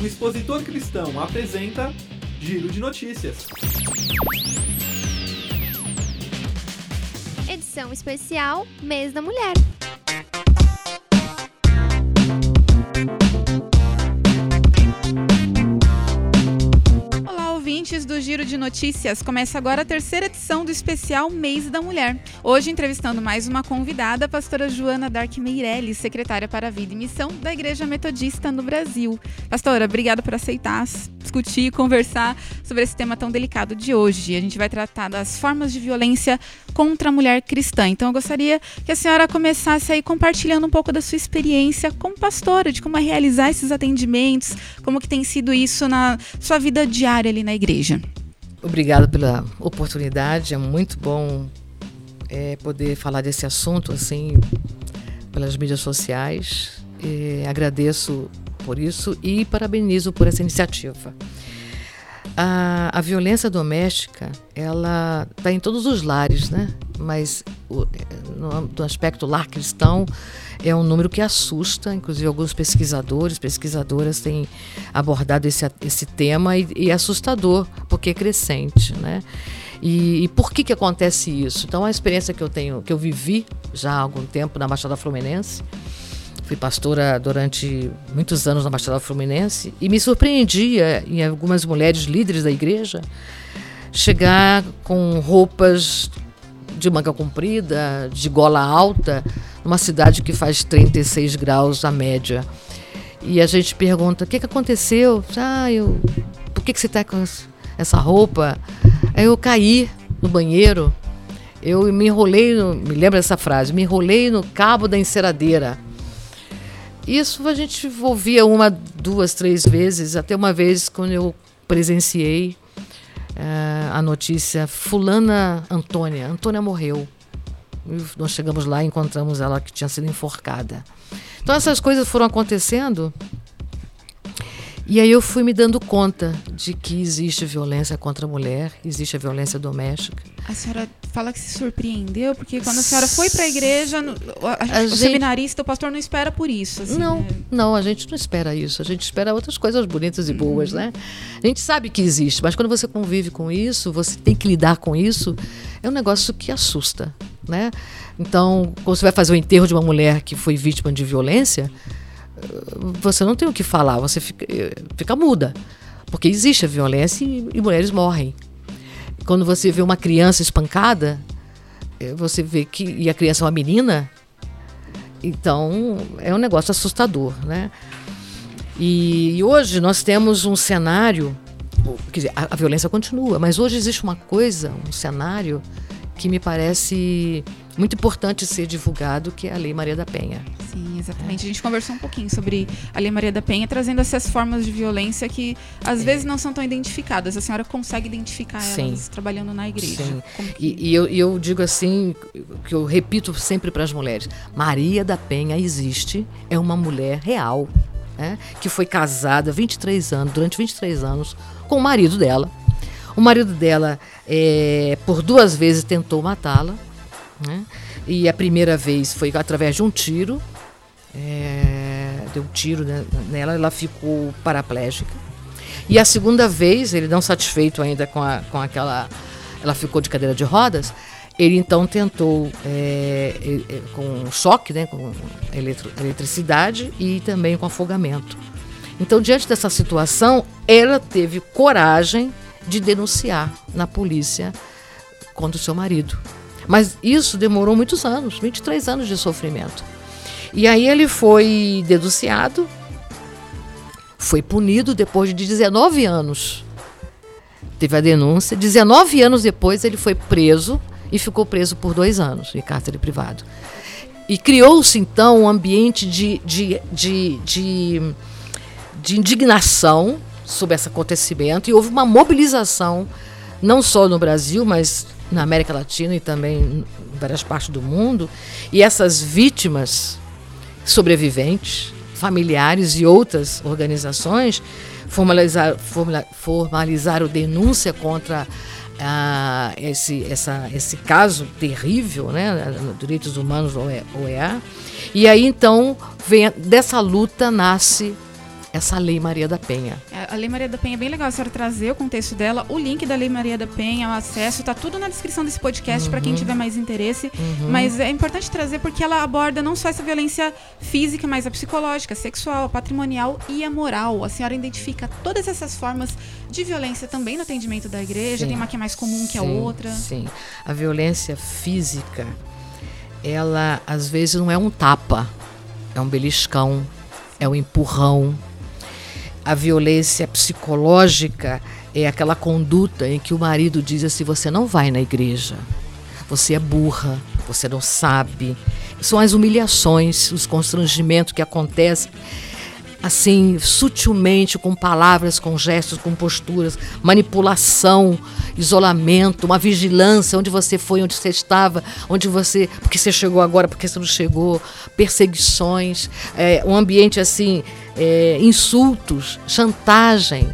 o expositor cristão apresenta Giro de Notícias. Edição especial Mês da Mulher. Giro de Notícias. Começa agora a terceira edição do especial Mês da Mulher. Hoje entrevistando mais uma convidada, a pastora Joana Dark Meirelles, secretária para a Vida e Missão da Igreja Metodista no Brasil. Pastora, obrigada por aceitar discutir e conversar sobre esse tema tão delicado de hoje. A gente vai tratar das formas de violência contra a mulher cristã. Então eu gostaria que a senhora começasse aí compartilhando um pouco da sua experiência como pastora, de como é realizar esses atendimentos, como que tem sido isso na sua vida diária ali na igreja. Obrigada pela oportunidade, é muito bom é, poder falar desse assunto assim pelas mídias sociais. É, agradeço por isso e parabenizo por essa iniciativa. A, a violência doméstica, ela está em todos os lares, né? Mas o, no, no aspecto lar cristão, é um número que assusta, inclusive alguns pesquisadores, pesquisadoras têm abordado esse, esse tema e, e é assustador, porque é crescente, né? E, e, por que que acontece isso? Então, a experiência que eu tenho, que eu vivi já há algum tempo na Baixada Fluminense, fui pastora durante muitos anos na Baixada Fluminense e me surpreendia em algumas mulheres líderes da igreja chegar com roupas de manga comprida, de gola alta, numa cidade que faz 36 graus a média. E a gente pergunta: o que, que aconteceu? Ah, eu. Por que, que você está com essa roupa? Aí eu caí no banheiro, eu me enrolei, no, me lembra essa frase, me enrolei no cabo da enceradeira. Isso a gente ouvia uma, duas, três vezes, até uma vez quando eu presenciei uh, a notícia: Fulana Antônia, Antônia morreu. Nós chegamos lá e encontramos ela que tinha sido enforcada. Então essas coisas foram acontecendo e aí eu fui me dando conta de que existe violência contra a mulher, existe a violência doméstica. A senhora fala que se surpreendeu, porque quando a senhora foi para a igreja, o gente... seminarista, o pastor não espera por isso. Assim, não, né? não, a gente não espera isso. A gente espera outras coisas bonitas e boas, uhum. né? A gente sabe que existe, mas quando você convive com isso, você tem que lidar com isso, é um negócio que assusta né? Então, quando você vai fazer o enterro de uma mulher que foi vítima de violência, você não tem o que falar, você fica, fica muda. Porque existe a violência e, e mulheres morrem. Quando você vê uma criança espancada, eh, você vê que. E a criança é uma menina, então é um negócio assustador, né? E, e hoje nós temos um cenário. Quer dizer, a, a violência continua, mas hoje existe uma coisa, um cenário que me parece muito importante ser divulgado, que é a Lei Maria da Penha. Sim, exatamente. É. A gente conversou um pouquinho sobre a Lei Maria da Penha, trazendo essas formas de violência que às é. vezes não são tão identificadas. A senhora consegue identificar Sim. elas trabalhando na igreja. Sim. Que... E, e eu, eu, digo assim, que eu repito sempre para as mulheres: Maria da Penha existe, é uma mulher real. Né, que foi casada 23 anos, durante 23 anos, com o marido dela. O marido dela é, por duas vezes tentou matá-la. Né? E a primeira vez foi através de um tiro. É, deu um tiro nela, ela ficou paraplégica. E a segunda vez, ele não satisfeito ainda com, a, com aquela. Ela ficou de cadeira de rodas. Ele então tentou é, com choque, né, com eletro, eletricidade e também com afogamento. Então, diante dessa situação, ela teve coragem de denunciar na polícia contra o seu marido. Mas isso demorou muitos anos 23 anos de sofrimento. E aí ele foi denunciado, foi punido depois de 19 anos. Teve a denúncia. 19 anos depois ele foi preso e ficou preso por dois anos em cárcere privado. E criou-se então um ambiente de, de, de, de, de indignação sobre esse acontecimento e houve uma mobilização, não só no Brasil, mas na América Latina e também em várias partes do mundo. E essas vítimas sobreviventes, familiares e outras organizações formalizar, formalizaram denúncia contra ah, esse, essa, esse caso terrível, né, direitos humanos OEA. E aí então vem dessa luta nasce essa Lei Maria da Penha. É, a Lei Maria da Penha é bem legal a senhora trazer o contexto dela, o link da Lei Maria da Penha, o acesso, tá tudo na descrição desse podcast uhum. para quem tiver mais interesse. Uhum. Mas é importante trazer porque ela aborda não só essa violência física, mas a psicológica, a sexual, a patrimonial e a moral. A senhora identifica todas essas formas de violência também no atendimento da igreja, sim, tem uma que é mais comum que sim, a outra. Sim. A violência física, ela às vezes não é um tapa, é um beliscão, é um empurrão a violência psicológica é aquela conduta em que o marido diz assim: você não vai na igreja, você é burra, você não sabe. São as humilhações, os constrangimentos que acontecem assim, sutilmente, com palavras, com gestos, com posturas, manipulação, isolamento, uma vigilância, onde você foi, onde você estava, onde você. Porque você chegou agora, porque você não chegou, perseguições, é, um ambiente assim, é, insultos, chantagem.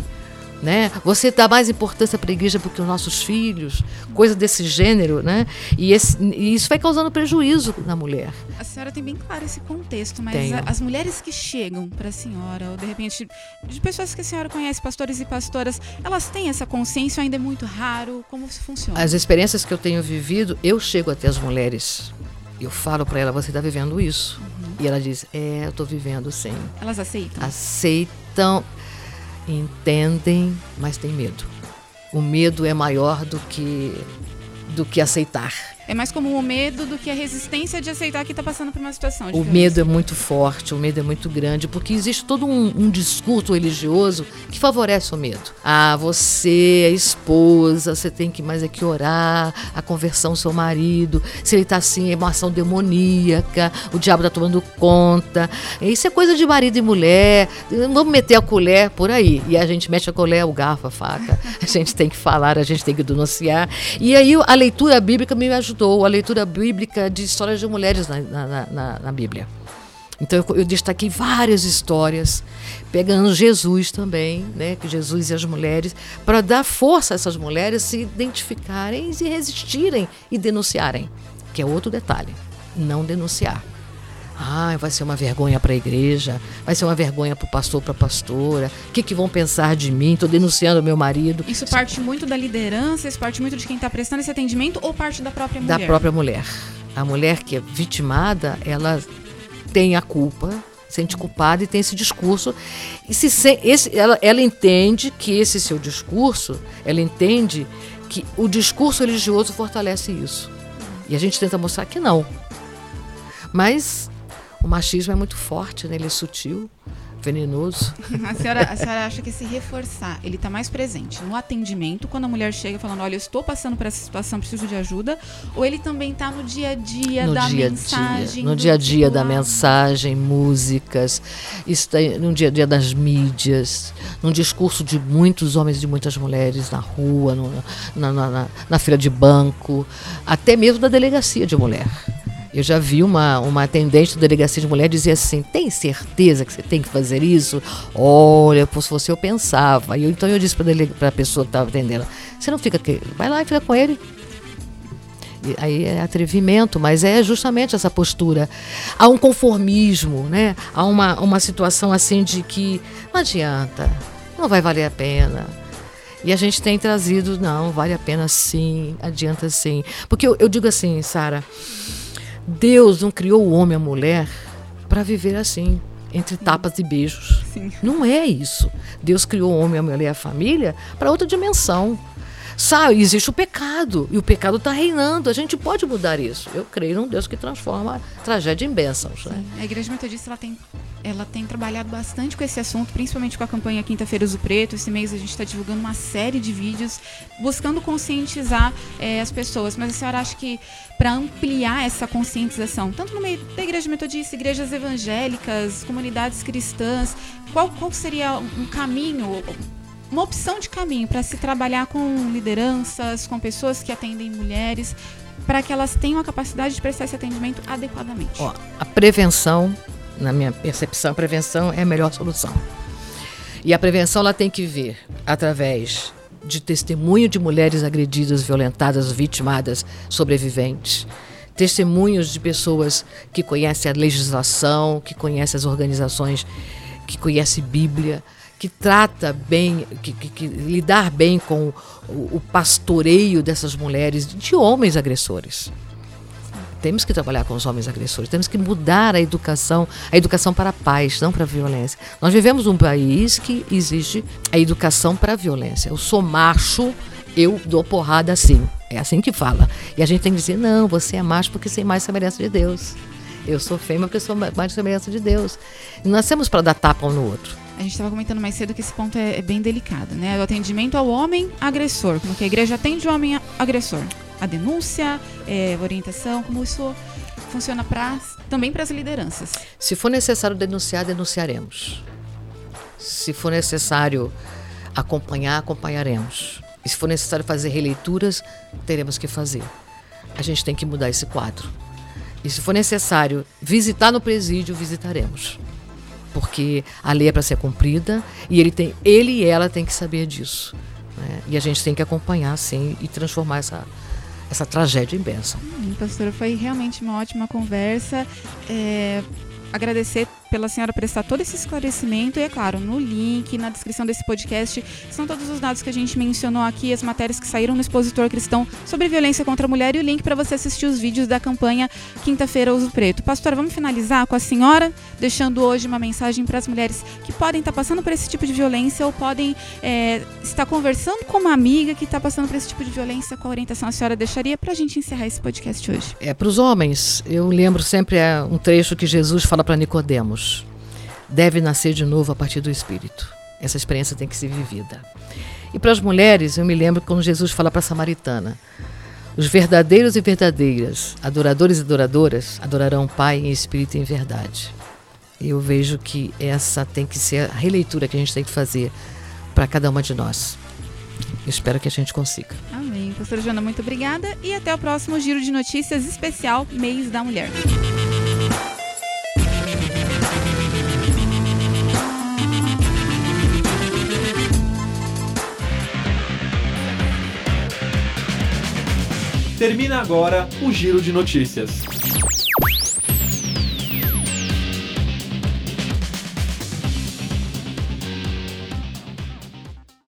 Né? Você dá mais importância para a igreja do que os nossos filhos, coisa desse gênero, né? E, esse, e, isso vai causando prejuízo na mulher. A senhora tem bem claro esse contexto, mas a, as mulheres que chegam para a senhora, ou de repente de pessoas que a senhora conhece, pastores e pastoras, elas têm essa consciência ou ainda é muito raro? Como funciona? As experiências que eu tenho vivido, eu chego até as mulheres, eu falo para ela, você está vivendo isso. Uhum. E ela diz, é, eu estou vivendo sim. Elas aceitam? Aceitam entendem, mas têm medo. O medo é maior do que do que aceitar. É mais como o medo do que a resistência de aceitar que está passando por uma situação. o medo é muito forte, o medo é muito grande, porque existe todo um, um, discurso religioso que favorece o medo. Ah, você é esposa, você tem que mais é que orar, a conversão do seu marido, se ele está assim, é uma ação demoníaca, o diabo está tomando conta. Isso é coisa de marido e mulher. Vamos meter a colher por aí. E a gente mete a colher, o garfo, a faca. A gente tem que falar, a gente tem que denunciar. E aí a leitura bíblica me ajudou estudou a leitura bíblica de histórias de mulheres na, na, na, na Bíblia. Então eu, eu, destaquei várias histórias, pegando Jesus também, né, que Jesus e as mulheres, para dar força a essas mulheres se identificarem, se resistirem e denunciarem, que é outro detalhe, não denunciar. Ah, vai ser uma vergonha para a igreja, vai ser uma vergonha para o pastor, para a pastora. O que, que vão pensar de mim? Estou denunciando meu marido. Isso parte muito da liderança, isso parte muito de quem está prestando esse atendimento ou parte da própria mulher? Da própria mulher. A mulher que é vitimada, ela tem a culpa, sente culpada e tem esse discurso. E se, esse, ela, ela entende que esse seu discurso, ela entende que o discurso religioso fortalece isso. E a gente tenta mostrar que não. Mas o machismo é muito forte, né? ele é sutil, venenoso. A senhora, a senhora acha que se reforçar, ele está mais presente no atendimento, quando a mulher chega falando, olha, eu estou passando por essa situação, preciso de ajuda, ou ele também está no dia a dia no da dia mensagem? Dia, no dia a dia da mensagem, músicas, está no dia a dia das mídias, num discurso de muitos homens e de muitas mulheres na rua, no, na, na, na, na fila de banco, até mesmo da delegacia de mulher. Eu já vi uma, uma atendente da delegacia de mulher dizer assim: tem certeza que você tem que fazer isso? Olha, se fosse eu pensava. E eu, então eu disse para a pessoa que estava atendendo: você não fica aqui, vai lá e fica com ele. E aí é atrevimento, mas é justamente essa postura. Há um conformismo, né? Há uma, uma situação assim de que não adianta, não vai valer a pena. E a gente tem trazido, não, vale a pena sim, adianta sim. Porque eu, eu digo assim, Sara, Deus não criou o homem e a mulher para viver assim, entre tapas e beijos. Sim. Não é isso. Deus criou o homem, a mulher e a família para outra dimensão. Sabe, existe o pecado e o pecado está reinando. A gente pode mudar isso. Eu creio num Deus que transforma tragédia em bênçãos. Né? A Igreja Metodista ela tem, ela tem trabalhado bastante com esse assunto, principalmente com a campanha Quinta-feiras do Preto. Esse mês a gente está divulgando uma série de vídeos buscando conscientizar é, as pessoas. Mas a senhora acha que para ampliar essa conscientização, tanto no meio da Igreja Metodista, igrejas evangélicas, comunidades cristãs, qual, qual seria um caminho? Uma opção de caminho para se trabalhar com lideranças, com pessoas que atendem mulheres, para que elas tenham a capacidade de prestar esse atendimento adequadamente? Ó, a prevenção, na minha percepção, a prevenção é a melhor solução. E a prevenção ela tem que vir através de testemunho de mulheres agredidas, violentadas, vitimadas, sobreviventes. Testemunhos de pessoas que conhecem a legislação, que conhecem as organizações que conhece Bíblia, que trata bem, que, que, que lidar bem com o, o pastoreio dessas mulheres, de homens agressores. Temos que trabalhar com os homens agressores, temos que mudar a educação, a educação para a paz, não para a violência. Nós vivemos num país que existe a educação para a violência. Eu sou macho, eu dou porrada assim. É assim que fala. E a gente tem que dizer: não, você é macho porque você é mais semelhança de Deus. Eu sou fêmea porque sou mais semelhança de Deus. Nós temos para dar tapa um no outro. A gente estava comentando mais cedo que esse ponto é, é, bem delicado, né? O atendimento ao homem agressor. Como que a igreja atende o homem agressor? A denúncia, é, a orientação, como isso funciona pra, também para as lideranças? Se for necessário denunciar, denunciaremos. Se for necessário acompanhar, acompanharemos. E se for necessário fazer releituras, teremos que fazer. A gente tem que mudar esse quadro. E se for necessário visitar no presídio, visitaremos. Porque a lei é para ser cumprida e ele, tem, ele e ela têm que saber disso. Né? E a gente tem que acompanhar, sim, e transformar essa, essa tragédia em bênção. Hum, pastora, foi realmente uma ótima conversa. É, agradecer pela senhora prestar todo esse esclarecimento e, é claro, no link, na descrição desse podcast, são todos os dados que a gente mencionou aqui, as matérias que saíram no Expositor Cristão sobre violência contra a mulher e o link para você assistir os vídeos da campanha Quinta-feira Uso Preto. Pastor, vamos finalizar com a senhora, deixando hoje uma mensagem para as mulheres que podem estar tá passando por esse tipo de violência ou podem é, estar conversando com uma amiga que está passando por esse tipo de violência. Qual orientação a senhora deixaria para a gente encerrar esse podcast hoje? É, para os homens, eu lembro sempre é, um trecho que Jesus fala para Nicodemos deve nascer de novo a partir do Espírito. Essa experiência tem que ser vivida. E para as mulheres, eu me lembro quando Jesus fala para a samaritana: os verdadeiros e verdadeiras, adoradores e adoradoras, adorarão o Pai em espírito e em verdade. Eu vejo que essa tem que ser a releitura que a gente tem que fazer para cada uma de nós. Eu espero que a gente consiga. Amém. Pastora Joana, muito obrigada e até o próximo Giro de Notícias especial Mês da Mulher. Termina agora o Giro de Notícias.